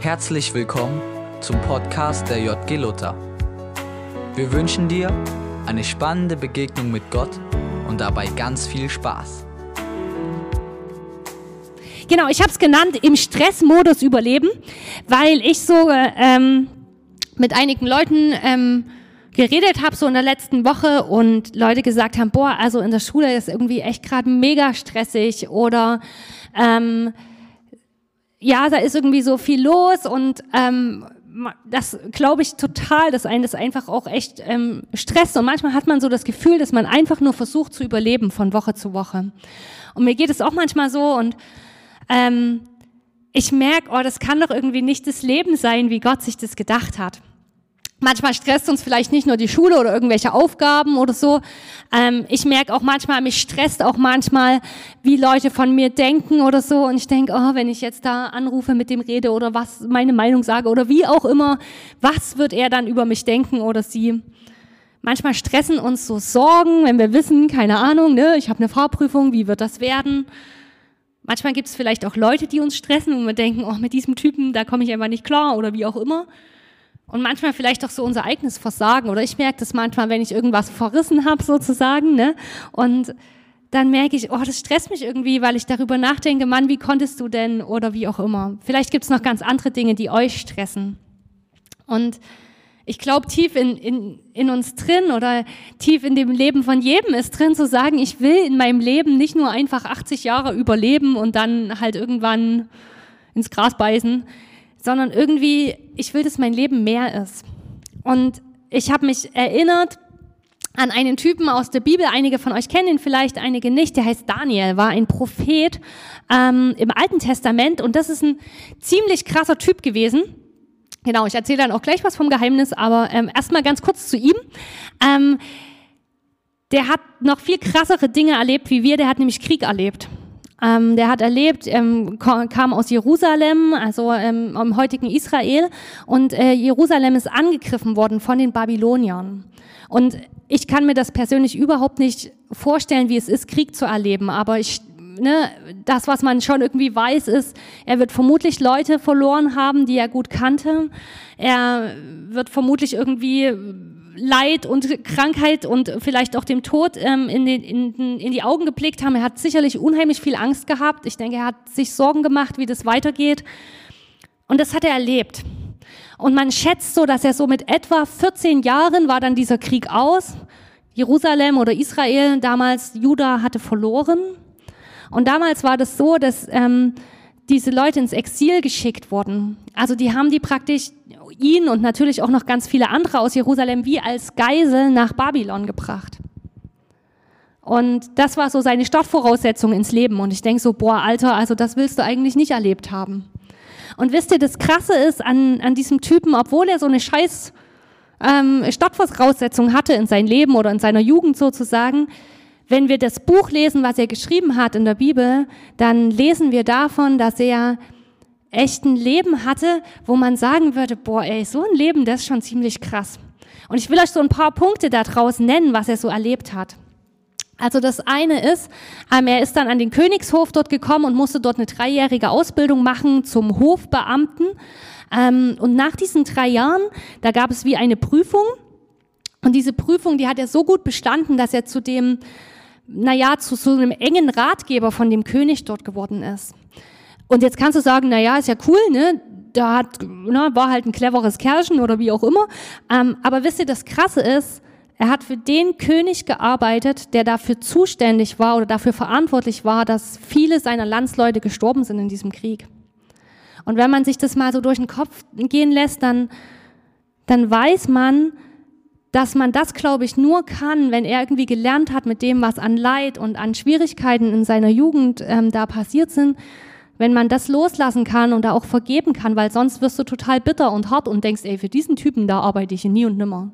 Herzlich willkommen zum Podcast der JG Luther. Wir wünschen dir eine spannende Begegnung mit Gott und dabei ganz viel Spaß. Genau, ich habe es genannt, im Stressmodus überleben, weil ich so ähm, mit einigen Leuten ähm, geredet habe, so in der letzten Woche und Leute gesagt haben, boah, also in der Schule ist irgendwie echt gerade mega stressig oder ähm, ja, da ist irgendwie so viel los und ähm, das glaube ich total, dass einen das einfach auch echt ähm, stresst. Und manchmal hat man so das Gefühl, dass man einfach nur versucht zu überleben von Woche zu Woche. Und mir geht es auch manchmal so und ähm, ich merke, oh, das kann doch irgendwie nicht das Leben sein, wie Gott sich das gedacht hat. Manchmal stresst uns vielleicht nicht nur die Schule oder irgendwelche Aufgaben oder so. Ähm, ich merke auch manchmal, mich stresst auch manchmal, wie Leute von mir denken oder so. Und ich denke, oh, wenn ich jetzt da anrufe, mit dem rede oder was meine Meinung sage oder wie auch immer, was wird er dann über mich denken oder sie? Manchmal stressen uns so Sorgen, wenn wir wissen, keine Ahnung, ne, ich habe eine Fahrprüfung, wie wird das werden? Manchmal gibt es vielleicht auch Leute, die uns stressen und wir denken, oh, mit diesem Typen, da komme ich einfach nicht klar oder wie auch immer. Und manchmal vielleicht auch so unser eigenes Versagen. Oder ich merke das manchmal, wenn ich irgendwas verrissen habe, sozusagen. Ne? Und dann merke ich, oh, das stresst mich irgendwie, weil ich darüber nachdenke, Mann, wie konntest du denn? Oder wie auch immer. Vielleicht gibt es noch ganz andere Dinge, die euch stressen. Und ich glaube, tief in, in, in uns drin oder tief in dem Leben von jedem ist drin zu sagen, ich will in meinem Leben nicht nur einfach 80 Jahre überleben und dann halt irgendwann ins Gras beißen, sondern irgendwie, ich will, dass mein Leben mehr ist. Und ich habe mich erinnert an einen Typen aus der Bibel, einige von euch kennen ihn vielleicht, einige nicht, der heißt Daniel, war ein Prophet ähm, im Alten Testament und das ist ein ziemlich krasser Typ gewesen. Genau, ich erzähle dann auch gleich was vom Geheimnis, aber ähm, erstmal ganz kurz zu ihm. Ähm, der hat noch viel krassere Dinge erlebt wie wir, der hat nämlich Krieg erlebt. Ähm, der hat erlebt, ähm, kam aus Jerusalem, also ähm, im heutigen Israel, und äh, Jerusalem ist angegriffen worden von den Babyloniern. Und ich kann mir das persönlich überhaupt nicht vorstellen, wie es ist, Krieg zu erleben, aber ich Ne, das, was man schon irgendwie weiß, ist, er wird vermutlich Leute verloren haben, die er gut kannte. Er wird vermutlich irgendwie Leid und Krankheit und vielleicht auch dem Tod ähm, in, den, in, in die Augen geblickt haben. Er hat sicherlich unheimlich viel Angst gehabt. Ich denke, er hat sich Sorgen gemacht, wie das weitergeht. Und das hat er erlebt. Und man schätzt so, dass er so mit etwa 14 Jahren war dann dieser Krieg aus. Jerusalem oder Israel, damals Juda hatte verloren. Und damals war das so, dass ähm, diese Leute ins Exil geschickt wurden. Also die haben die praktisch ihn und natürlich auch noch ganz viele andere aus Jerusalem wie als Geisel nach Babylon gebracht. Und das war so seine Startvoraussetzung ins Leben. Und ich denke so, boah, Alter, also das willst du eigentlich nicht erlebt haben. Und wisst ihr, das Krasse ist an, an diesem Typen, obwohl er so eine scheiß ähm, Startvoraussetzung hatte in sein Leben oder in seiner Jugend sozusagen, wenn wir das Buch lesen, was er geschrieben hat in der Bibel, dann lesen wir davon, dass er echt ein Leben hatte, wo man sagen würde, boah, ey, so ein Leben, das ist schon ziemlich krass. Und ich will euch so ein paar Punkte daraus nennen, was er so erlebt hat. Also das eine ist, ähm, er ist dann an den Königshof dort gekommen und musste dort eine dreijährige Ausbildung machen zum Hofbeamten. Ähm, und nach diesen drei Jahren, da gab es wie eine Prüfung. Und diese Prüfung, die hat er so gut bestanden, dass er zu dem, naja, zu so einem engen Ratgeber von dem König dort geworden ist. Und jetzt kannst du sagen, na ja, ist ja cool, ne? Da hat, na, war halt ein cleveres Kerlchen oder wie auch immer. Ähm, aber wisst ihr, das Krasse ist, er hat für den König gearbeitet, der dafür zuständig war oder dafür verantwortlich war, dass viele seiner Landsleute gestorben sind in diesem Krieg. Und wenn man sich das mal so durch den Kopf gehen lässt, dann, dann weiß man, dass man das, glaube ich, nur kann, wenn er irgendwie gelernt hat mit dem, was an Leid und an Schwierigkeiten in seiner Jugend ähm, da passiert sind, wenn man das loslassen kann und da auch vergeben kann, weil sonst wirst du total bitter und hart und denkst, ey, für diesen Typen da arbeite ich nie und nimmer.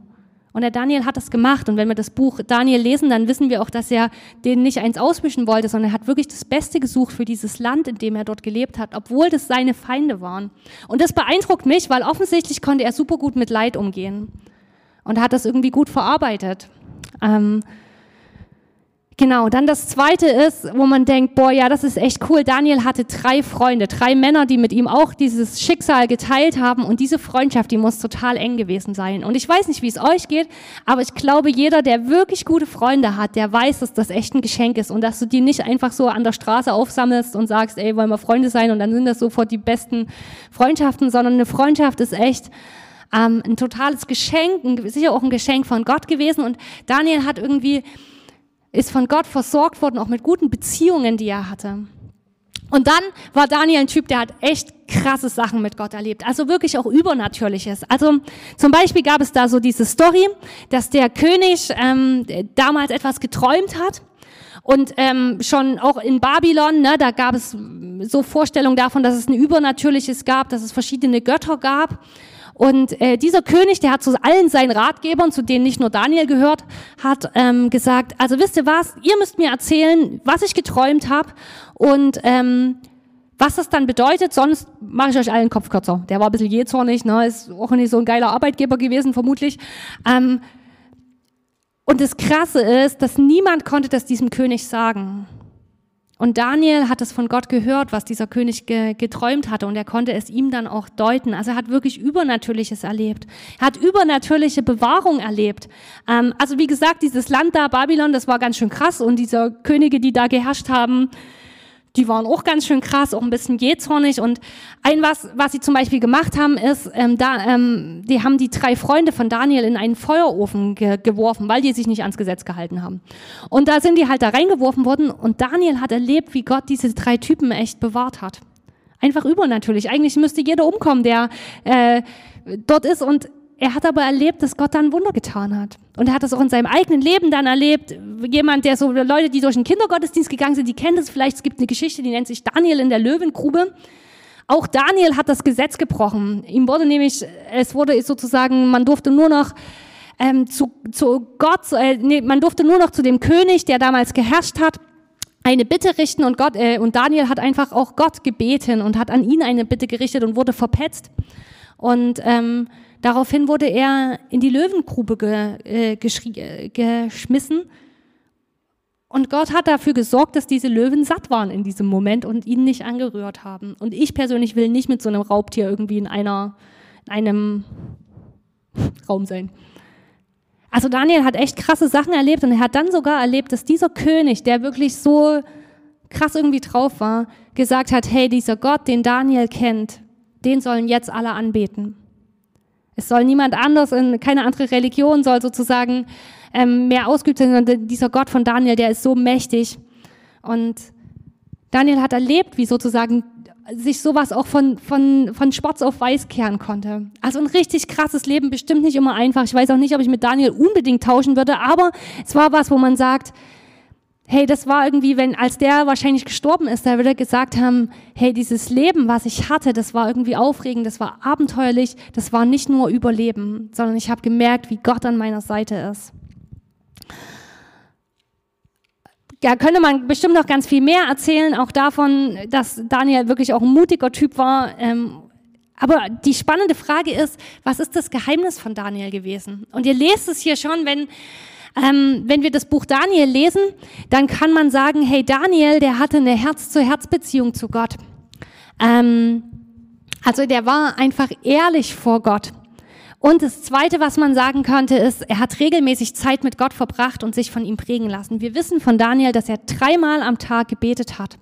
Und der Daniel hat das gemacht. Und wenn wir das Buch Daniel lesen, dann wissen wir auch, dass er den nicht eins auswischen wollte, sondern er hat wirklich das Beste gesucht für dieses Land, in dem er dort gelebt hat, obwohl das seine Feinde waren. Und das beeindruckt mich, weil offensichtlich konnte er super gut mit Leid umgehen und hat das irgendwie gut verarbeitet. Ähm, Genau, dann das zweite ist, wo man denkt, boah, ja, das ist echt cool. Daniel hatte drei Freunde, drei Männer, die mit ihm auch dieses Schicksal geteilt haben. Und diese Freundschaft, die muss total eng gewesen sein. Und ich weiß nicht, wie es euch geht, aber ich glaube, jeder, der wirklich gute Freunde hat, der weiß, dass das echt ein Geschenk ist. Und dass du die nicht einfach so an der Straße aufsammelst und sagst, ey, wollen wir Freunde sein? Und dann sind das sofort die besten Freundschaften, sondern eine Freundschaft ist echt ähm, ein totales Geschenk, ein, sicher auch ein Geschenk von Gott gewesen. Und Daniel hat irgendwie ist von Gott versorgt worden, auch mit guten Beziehungen, die er hatte. Und dann war Daniel ein Typ, der hat echt krasse Sachen mit Gott erlebt, also wirklich auch Übernatürliches. Also zum Beispiel gab es da so diese Story, dass der König ähm, damals etwas geträumt hat und ähm, schon auch in Babylon, ne, da gab es so Vorstellungen davon, dass es ein Übernatürliches gab, dass es verschiedene Götter gab. Und äh, dieser König, der hat zu allen seinen Ratgebern, zu denen nicht nur Daniel gehört, hat ähm, gesagt, also wisst ihr was, ihr müsst mir erzählen, was ich geträumt habe und ähm, was das dann bedeutet, sonst mache ich euch allen Kopf kürzer. Der war ein bisschen jähzornig, ne, ist auch nicht so ein geiler Arbeitgeber gewesen, vermutlich. Ähm, und das Krasse ist, dass niemand konnte das diesem König sagen. Und Daniel hat es von Gott gehört, was dieser König ge geträumt hatte, und er konnte es ihm dann auch deuten. Also er hat wirklich Übernatürliches erlebt. Er hat übernatürliche Bewahrung erlebt. Ähm, also wie gesagt, dieses Land da, Babylon, das war ganz schön krass, und diese Könige, die da geherrscht haben, die waren auch ganz schön krass, auch ein bisschen jähzornig. Und ein was, was sie zum Beispiel gemacht haben, ist, ähm, da, ähm, die haben die drei Freunde von Daniel in einen Feuerofen ge geworfen, weil die sich nicht ans Gesetz gehalten haben. Und da sind die halt da reingeworfen worden und Daniel hat erlebt, wie Gott diese drei Typen echt bewahrt hat. Einfach übernatürlich. Eigentlich müsste jeder umkommen, der äh, dort ist und er hat aber erlebt, dass Gott dann Wunder getan hat. Und er hat das auch in seinem eigenen Leben dann erlebt. Jemand, der so, Leute, die durch den Kindergottesdienst gegangen sind, die kennen das vielleicht. Es gibt eine Geschichte, die nennt sich Daniel in der Löwengrube. Auch Daniel hat das Gesetz gebrochen. Ihm wurde nämlich, es wurde sozusagen, man durfte nur noch ähm, zu, zu Gott, äh, nee, man durfte nur noch zu dem König, der damals geherrscht hat, eine Bitte richten und Gott äh, und Daniel hat einfach auch Gott gebeten und hat an ihn eine Bitte gerichtet und wurde verpetzt. Und ähm, Daraufhin wurde er in die Löwengrube ge, äh, äh, geschmissen. Und Gott hat dafür gesorgt, dass diese Löwen satt waren in diesem Moment und ihn nicht angerührt haben. Und ich persönlich will nicht mit so einem Raubtier irgendwie in, einer, in einem Raum sein. Also Daniel hat echt krasse Sachen erlebt und er hat dann sogar erlebt, dass dieser König, der wirklich so krass irgendwie drauf war, gesagt hat, hey, dieser Gott, den Daniel kennt, den sollen jetzt alle anbeten. Es soll niemand anders, in, keine andere Religion soll sozusagen ähm, mehr ausgeübt sein, sondern dieser Gott von Daniel, der ist so mächtig. Und Daniel hat erlebt, wie sozusagen sich sowas auch von, von, von schwarz auf weiß kehren konnte. Also ein richtig krasses Leben, bestimmt nicht immer einfach. Ich weiß auch nicht, ob ich mit Daniel unbedingt tauschen würde, aber es war was, wo man sagt, hey, das war irgendwie, wenn, als der wahrscheinlich gestorben ist, da würde er gesagt haben, hey, dieses Leben, was ich hatte, das war irgendwie aufregend, das war abenteuerlich, das war nicht nur Überleben, sondern ich habe gemerkt, wie Gott an meiner Seite ist. Ja, könnte man bestimmt noch ganz viel mehr erzählen, auch davon, dass Daniel wirklich auch ein mutiger Typ war. Ähm, aber die spannende Frage ist, was ist das Geheimnis von Daniel gewesen? Und ihr lest es hier schon, wenn ähm, wenn wir das Buch Daniel lesen, dann kann man sagen, hey, Daniel, der hatte eine Herz-zu-Herz-Beziehung zu Gott. Ähm, also der war einfach ehrlich vor Gott. Und das Zweite, was man sagen könnte, ist, er hat regelmäßig Zeit mit Gott verbracht und sich von ihm prägen lassen. Wir wissen von Daniel, dass er dreimal am Tag gebetet hat.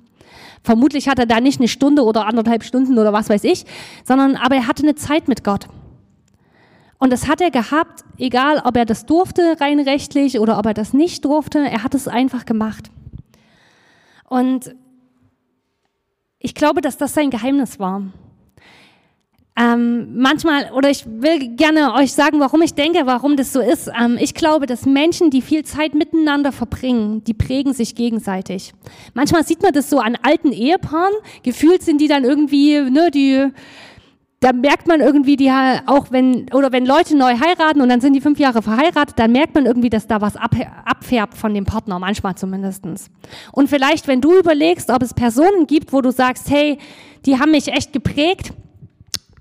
Vermutlich hat er da nicht eine Stunde oder anderthalb Stunden oder was weiß ich, sondern aber er hatte eine Zeit mit Gott. Und das hat er gehabt, egal ob er das durfte rein rechtlich oder ob er das nicht durfte, er hat es einfach gemacht. Und ich glaube, dass das sein Geheimnis war. Ähm, manchmal, oder ich will gerne euch sagen, warum ich denke, warum das so ist. Ähm, ich glaube, dass Menschen, die viel Zeit miteinander verbringen, die prägen sich gegenseitig. Manchmal sieht man das so an alten Ehepaaren. Gefühlt sind die dann irgendwie, ne, die da merkt man irgendwie, die auch wenn, oder wenn Leute neu heiraten und dann sind die fünf Jahre verheiratet, dann merkt man irgendwie, dass da was ab, abfärbt von dem Partner, manchmal zumindestens. Und vielleicht, wenn du überlegst, ob es Personen gibt, wo du sagst, hey, die haben mich echt geprägt,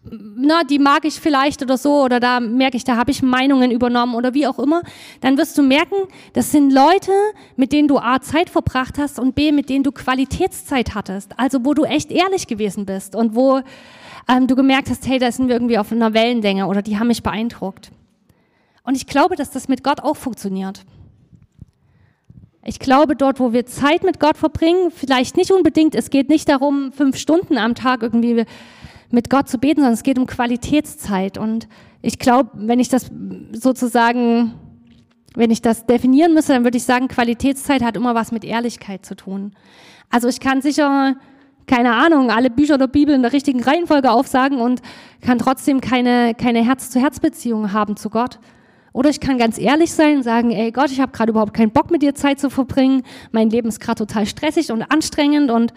na, die mag ich vielleicht oder so, oder da merke ich, da habe ich Meinungen übernommen oder wie auch immer, dann wirst du merken, das sind Leute, mit denen du A, Zeit verbracht hast und B, mit denen du Qualitätszeit hattest. Also wo du echt ehrlich gewesen bist und wo ähm, du gemerkt hast, hey, da sind wir irgendwie auf einer Wellenlänge oder die haben mich beeindruckt. Und ich glaube, dass das mit Gott auch funktioniert. Ich glaube, dort, wo wir Zeit mit Gott verbringen, vielleicht nicht unbedingt, es geht nicht darum, fünf Stunden am Tag irgendwie mit Gott zu beten, sondern es geht um Qualitätszeit. Und ich glaube, wenn ich das sozusagen, wenn ich das definieren müsste, dann würde ich sagen, Qualitätszeit hat immer was mit Ehrlichkeit zu tun. Also ich kann sicher, keine Ahnung, alle Bücher der Bibel in der richtigen Reihenfolge aufsagen und kann trotzdem keine, keine Herz-zu-Herz-Beziehung haben zu Gott. Oder ich kann ganz ehrlich sein und sagen, ey Gott, ich habe gerade überhaupt keinen Bock mit dir Zeit zu verbringen. Mein Leben ist gerade total stressig und anstrengend und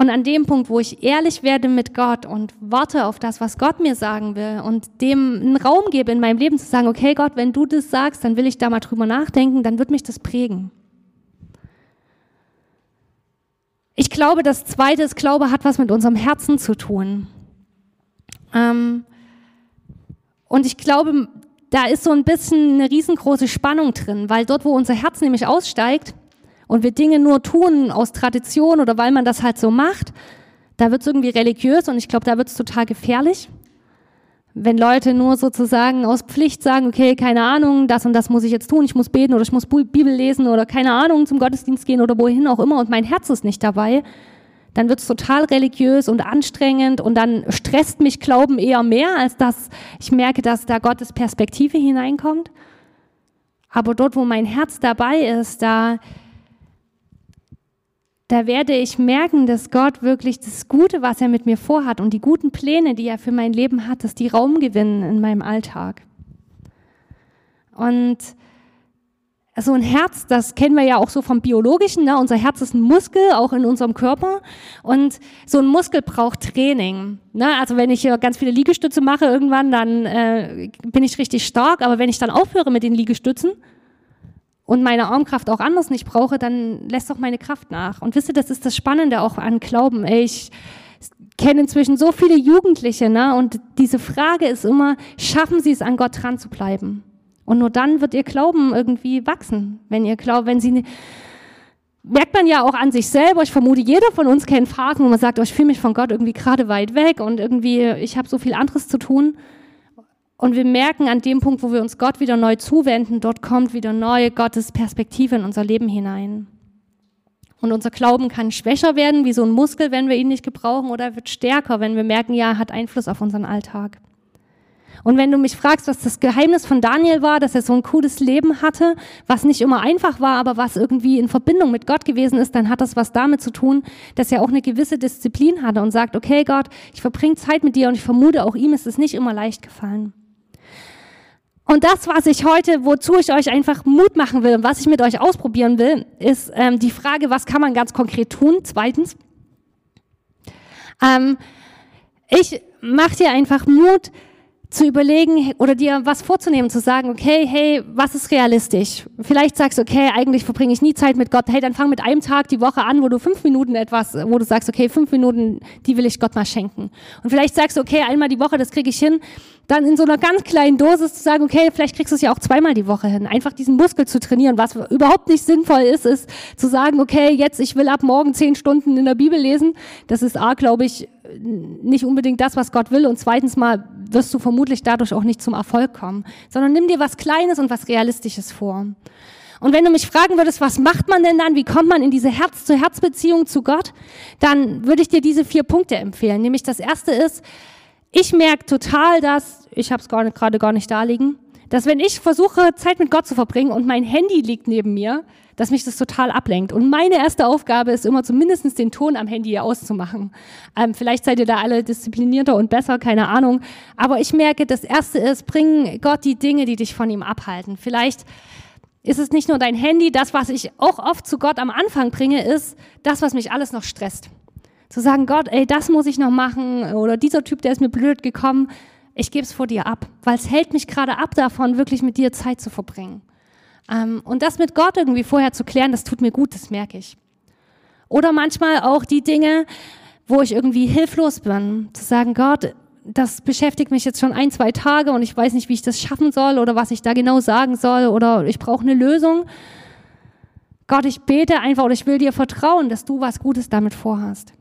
und an dem Punkt, wo ich ehrlich werde mit Gott und warte auf das, was Gott mir sagen will und dem einen Raum gebe in meinem Leben zu sagen, okay Gott, wenn du das sagst, dann will ich da mal drüber nachdenken, dann wird mich das prägen. Ich glaube, das Zweite ist, Glaube hat was mit unserem Herzen zu tun. Ähm, und ich glaube, da ist so ein bisschen eine riesengroße Spannung drin, weil dort, wo unser Herz nämlich aussteigt, und wir Dinge nur tun aus Tradition oder weil man das halt so macht, da wird es irgendwie religiös und ich glaube, da wird es total gefährlich. Wenn Leute nur sozusagen aus Pflicht sagen, okay, keine Ahnung, das und das muss ich jetzt tun, ich muss beten oder ich muss Bibel lesen oder keine Ahnung, zum Gottesdienst gehen oder wohin auch immer und mein Herz ist nicht dabei, dann wird es total religiös und anstrengend und dann stresst mich Glauben eher mehr, als dass ich merke, dass da Gottes Perspektive hineinkommt. Aber dort, wo mein Herz dabei ist, da da werde ich merken, dass Gott wirklich das Gute, was er mit mir vorhat und die guten Pläne, die er für mein Leben hat, dass die Raum gewinnen in meinem Alltag. Und so ein Herz, das kennen wir ja auch so vom Biologischen. Ne? Unser Herz ist ein Muskel, auch in unserem Körper. Und so ein Muskel braucht Training. Ne? Also wenn ich ganz viele Liegestütze mache irgendwann, dann äh, bin ich richtig stark. Aber wenn ich dann aufhöre mit den Liegestützen, und meine Armkraft auch anders nicht brauche, dann lässt doch meine Kraft nach. Und wisst ihr, das ist das Spannende auch an Glauben. Ich kenne inzwischen so viele Jugendliche, ne? Und diese Frage ist immer, schaffen sie es, an Gott dran zu bleiben? Und nur dann wird ihr Glauben irgendwie wachsen. Wenn ihr glaubt, wenn sie, merkt man ja auch an sich selber, ich vermute, jeder von uns kennt Phasen, wo man sagt, oh, ich fühle mich von Gott irgendwie gerade weit weg und irgendwie, ich habe so viel anderes zu tun. Und wir merken an dem Punkt, wo wir uns Gott wieder neu zuwenden, dort kommt wieder neue Gottes Perspektive in unser Leben hinein. Und unser Glauben kann schwächer werden, wie so ein Muskel, wenn wir ihn nicht gebrauchen, oder wird stärker, wenn wir merken, ja, er hat Einfluss auf unseren Alltag. Und wenn du mich fragst, was das Geheimnis von Daniel war, dass er so ein cooles Leben hatte, was nicht immer einfach war, aber was irgendwie in Verbindung mit Gott gewesen ist, dann hat das was damit zu tun, dass er auch eine gewisse Disziplin hatte und sagt, okay Gott, ich verbringe Zeit mit dir und ich vermute, auch ihm ist es nicht immer leicht gefallen. Und das, was ich heute, wozu ich euch einfach Mut machen will und was ich mit euch ausprobieren will, ist ähm, die Frage, was kann man ganz konkret tun? Zweitens, ähm, ich mache dir einfach Mut, zu überlegen oder dir was vorzunehmen, zu sagen, okay, hey, was ist realistisch? Vielleicht sagst du, okay, eigentlich verbringe ich nie Zeit mit Gott. Hey, dann fang mit einem Tag die Woche an, wo du fünf Minuten etwas, wo du sagst, okay, fünf Minuten, die will ich Gott mal schenken. Und vielleicht sagst du, okay, einmal die Woche, das kriege ich hin. Dann in so einer ganz kleinen Dosis zu sagen, okay, vielleicht kriegst du es ja auch zweimal die Woche hin. Einfach diesen Muskel zu trainieren. Was überhaupt nicht sinnvoll ist, ist zu sagen, okay, jetzt, ich will ab morgen zehn Stunden in der Bibel lesen. Das ist A, glaube ich, nicht unbedingt das, was Gott will. Und zweitens mal wirst du vermutlich dadurch auch nicht zum Erfolg kommen, sondern nimm dir was Kleines und was Realistisches vor. Und wenn du mich fragen würdest, was macht man denn dann, wie kommt man in diese Herz-zu-Herz-Beziehung zu Gott, dann würde ich dir diese vier Punkte empfehlen. Nämlich das erste ist, ich merke total, dass, ich habe es gerade gar nicht da liegen, dass wenn ich versuche, Zeit mit Gott zu verbringen und mein Handy liegt neben mir, dass mich das total ablenkt. Und meine erste Aufgabe ist immer zumindest den Ton am Handy auszumachen. Ähm, vielleicht seid ihr da alle disziplinierter und besser, keine Ahnung. Aber ich merke, das Erste ist, bring Gott die Dinge, die dich von ihm abhalten. Vielleicht ist es nicht nur dein Handy, das, was ich auch oft zu Gott am Anfang bringe, ist das, was mich alles noch stresst. Zu sagen, Gott, ey, das muss ich noch machen oder dieser Typ, der ist mir blöd gekommen, ich gebe es vor dir ab, weil es hält mich gerade ab davon, wirklich mit dir Zeit zu verbringen. Ähm, und das mit Gott irgendwie vorher zu klären, das tut mir gut, das merke ich. Oder manchmal auch die Dinge, wo ich irgendwie hilflos bin, zu sagen, Gott, das beschäftigt mich jetzt schon ein, zwei Tage und ich weiß nicht, wie ich das schaffen soll oder was ich da genau sagen soll oder ich brauche eine Lösung. Gott, ich bete einfach oder ich will dir vertrauen, dass du was Gutes damit vorhast.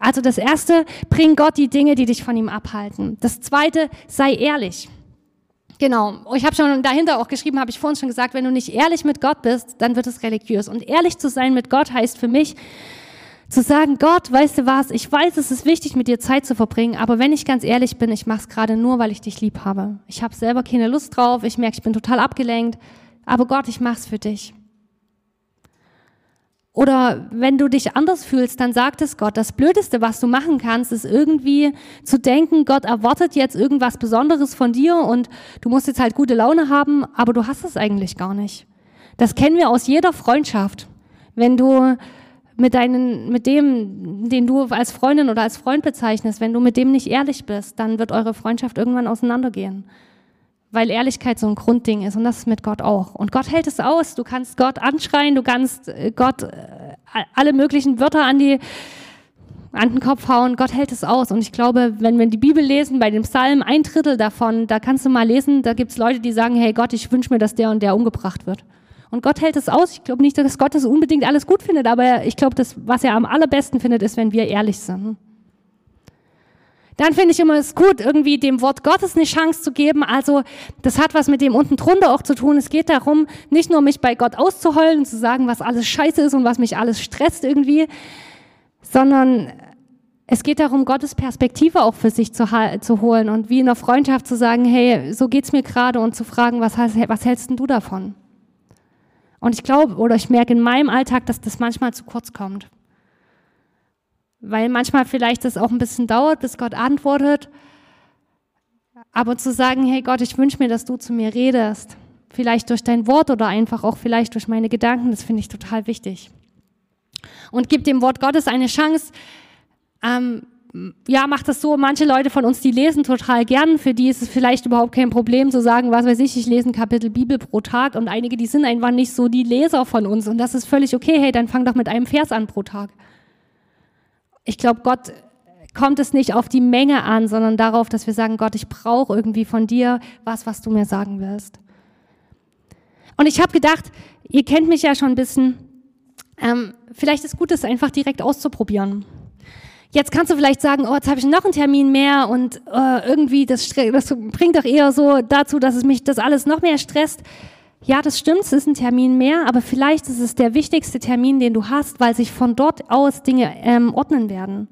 Also das erste, bring Gott die Dinge, die dich von ihm abhalten. Das zweite, sei ehrlich. Genau. Ich habe schon dahinter auch geschrieben, habe ich vorhin schon gesagt, wenn du nicht ehrlich mit Gott bist, dann wird es religiös. Und ehrlich zu sein mit Gott heißt für mich, zu sagen, Gott, weißt du was, ich weiß, es ist wichtig, mit dir Zeit zu verbringen, aber wenn ich ganz ehrlich bin, ich mache es gerade nur, weil ich dich lieb habe. Ich habe selber keine Lust drauf, ich merke, ich bin total abgelenkt, aber Gott, ich mache es für dich. Oder wenn du dich anders fühlst, dann sagt es Gott. Das Blödeste, was du machen kannst, ist irgendwie zu denken, Gott erwartet jetzt irgendwas Besonderes von dir und du musst jetzt halt gute Laune haben, aber du hast es eigentlich gar nicht. Das kennen wir aus jeder Freundschaft. Wenn du mit deinen, mit dem, den du als Freundin oder als Freund bezeichnest, wenn du mit dem nicht ehrlich bist, dann wird eure Freundschaft irgendwann auseinandergehen. Weil Ehrlichkeit so ein Grundding ist und das ist mit Gott auch. Und Gott hält es aus. Du kannst Gott anschreien, du kannst äh, Gott äh, alle möglichen Wörter an die, an den Kopf hauen. Gott hält es aus. Und ich glaube, wenn wir die Bibel lesen, bei dem Psalm, ein Drittel davon, da kannst du mal lesen, da gibt es Leute, die sagen, hey Gott, ich wünsche mir, dass der und der umgebracht wird. Und Gott hält es aus. Ich glaube nicht, dass Gott das unbedingt alles gut findet, aber ich glaube, das, was er am allerbesten findet, ist, wenn wir ehrlich sind. Dann finde ich immer es gut, irgendwie dem Wort Gottes eine Chance zu geben. Also das hat was mit dem unten drunter auch zu tun. Es geht darum, nicht nur mich bei Gott auszuheulen und zu sagen, was alles scheiße ist und was mich alles stresst irgendwie, sondern es geht darum, Gottes Perspektive auch für sich zu, zu holen und wie in der Freundschaft zu sagen, hey, so geht's mir gerade und zu fragen, was, was hältst denn du davon? Und ich glaube oder ich merke in meinem Alltag, dass das manchmal zu kurz kommt. Weil manchmal vielleicht das auch ein bisschen dauert, bis Gott antwortet. Aber zu sagen, hey Gott, ich wünsche mir, dass du zu mir redest. Vielleicht durch dein Wort oder einfach auch vielleicht durch meine Gedanken, das finde ich total wichtig. Und gib dem Wort Gottes eine Chance, ähm, ja, macht das so, manche Leute von uns, die lesen total gern, für die ist es vielleicht überhaupt kein Problem zu sagen, was weiß ich, ich lese ein Kapitel Bibel pro Tag und einige, die sind einfach nicht so die Leser von uns und das ist völlig okay, hey, dann fang doch mit einem Vers an pro Tag. Ich glaube, Gott kommt es nicht auf die Menge an, sondern darauf, dass wir sagen, Gott, ich brauche irgendwie von dir was, was du mir sagen willst. Und ich habe gedacht, ihr kennt mich ja schon ein bisschen, ähm, vielleicht ist gut, es einfach direkt auszuprobieren. Jetzt kannst du vielleicht sagen, oh, jetzt habe ich noch einen Termin mehr und äh, irgendwie das, das bringt doch eher so dazu, dass es mich das alles noch mehr stresst. Ja, das stimmt, es ist ein Termin mehr, aber vielleicht ist es der wichtigste Termin, den du hast, weil sich von dort aus Dinge ähm, ordnen werden.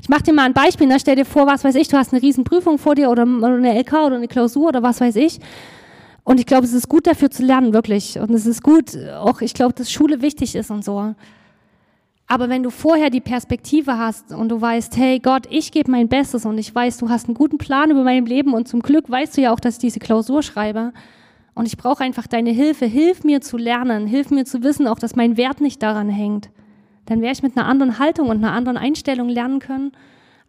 Ich mache dir mal ein Beispiel, ne? stell dir vor, was weiß ich, du hast eine Riesenprüfung vor dir oder, eine LK oder eine Klausur oder was weiß ich. Und ich glaube, es ist gut dafür zu lernen, wirklich. Und es ist gut, auch ich glaube, dass Schule wichtig ist und so. Aber wenn du vorher die Perspektive hast und du weißt, hey Gott, ich gebe mein Bestes und ich weiß, du hast einen guten Plan über mein Leben und zum Glück weißt du ja auch, dass ich diese Klausur schreibe und ich brauche einfach deine Hilfe, hilf mir zu lernen, hilf mir zu wissen, auch dass mein Wert nicht daran hängt, dann werde ich mit einer anderen Haltung und einer anderen Einstellung lernen können,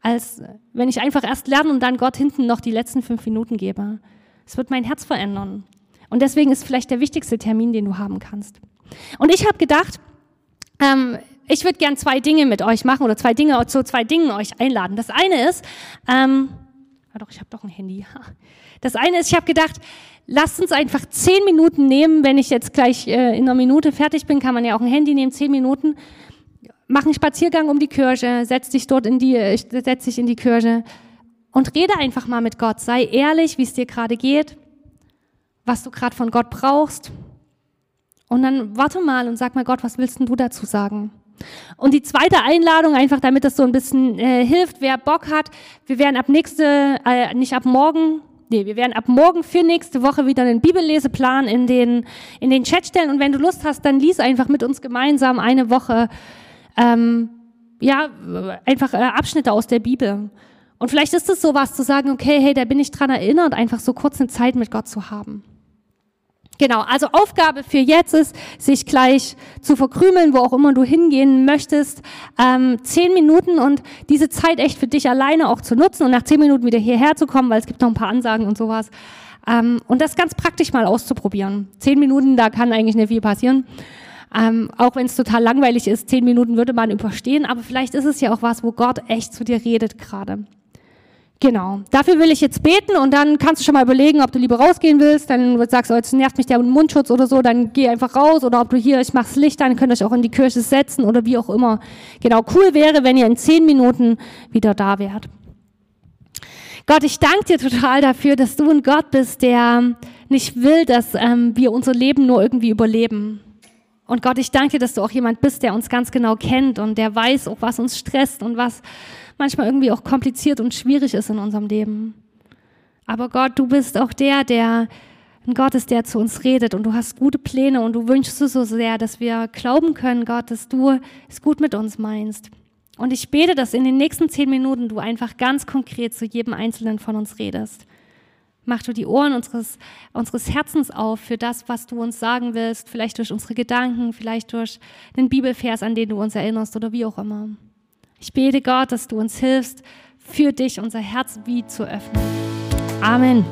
als wenn ich einfach erst lerne und dann Gott hinten noch die letzten fünf Minuten gebe. Es wird mein Herz verändern. Und deswegen ist vielleicht der wichtigste Termin, den du haben kannst. Und ich habe gedacht, ähm, ich würde gern zwei Dinge mit euch machen oder zwei Dinge zu zwei Dingen euch einladen. Das eine ist, ähm, ja doch, ich habe doch ein Handy. Das eine ist, ich habe gedacht, lasst uns einfach zehn Minuten nehmen. Wenn ich jetzt gleich äh, in einer Minute fertig bin, kann man ja auch ein Handy nehmen, zehn Minuten. Mach einen Spaziergang um die Kirche, setz dich dort in die, äh, setz dich in die Kirche und rede einfach mal mit Gott. Sei ehrlich, wie es dir gerade geht, was du gerade von Gott brauchst. Und dann warte mal und sag mal Gott, was willst denn du dazu sagen? Und die zweite Einladung, einfach damit das so ein bisschen äh, hilft, wer Bock hat, wir werden ab nächste, äh, nicht ab morgen, nee, wir werden ab morgen für nächste Woche wieder einen Bibelleseplan in den, in den Chat stellen. Und wenn du Lust hast, dann lies einfach mit uns gemeinsam eine Woche, ähm, ja, einfach äh, Abschnitte aus der Bibel. Und vielleicht ist es sowas zu sagen, okay, hey, da bin ich dran erinnert, einfach so kurz eine Zeit mit Gott zu haben. Genau, also Aufgabe für jetzt ist, sich gleich zu verkrümeln, wo auch immer du hingehen möchtest, ähm, zehn Minuten und diese Zeit echt für dich alleine auch zu nutzen und nach zehn Minuten wieder hierher zu kommen, weil es gibt noch ein paar Ansagen und sowas. Ähm, und das ganz praktisch mal auszuprobieren. Zehn Minuten, da kann eigentlich nicht viel passieren. Ähm, auch wenn es total langweilig ist, zehn Minuten würde man überstehen, aber vielleicht ist es ja auch was, wo Gott echt zu dir redet gerade. Genau. Dafür will ich jetzt beten und dann kannst du schon mal überlegen, ob du lieber rausgehen willst. Dann sagst du, oh, jetzt nervt mich der Mundschutz oder so, dann geh einfach raus. Oder ob du hier, ich mach's Licht an, könnt euch auch in die Kirche setzen oder wie auch immer. Genau, cool wäre, wenn ihr in zehn Minuten wieder da wärt. Gott, ich danke dir total dafür, dass du ein Gott bist, der nicht will, dass ähm, wir unser Leben nur irgendwie überleben. Und Gott, ich danke dir, dass du auch jemand bist, der uns ganz genau kennt und der weiß auch, was uns stresst und was manchmal irgendwie auch kompliziert und schwierig ist in unserem Leben. Aber Gott, du bist auch der, der ein Gott ist, der zu uns redet und du hast gute Pläne und du wünschst so sehr, dass wir glauben können, Gott, dass du es gut mit uns meinst. Und ich bete, dass in den nächsten zehn Minuten du einfach ganz konkret zu jedem Einzelnen von uns redest. Mach du die Ohren unseres, unseres Herzens auf für das, was du uns sagen willst, vielleicht durch unsere Gedanken, vielleicht durch den Bibelvers, an den du uns erinnerst oder wie auch immer. Ich bete Gott, dass du uns hilfst, für dich unser Herz wie zu öffnen. Amen.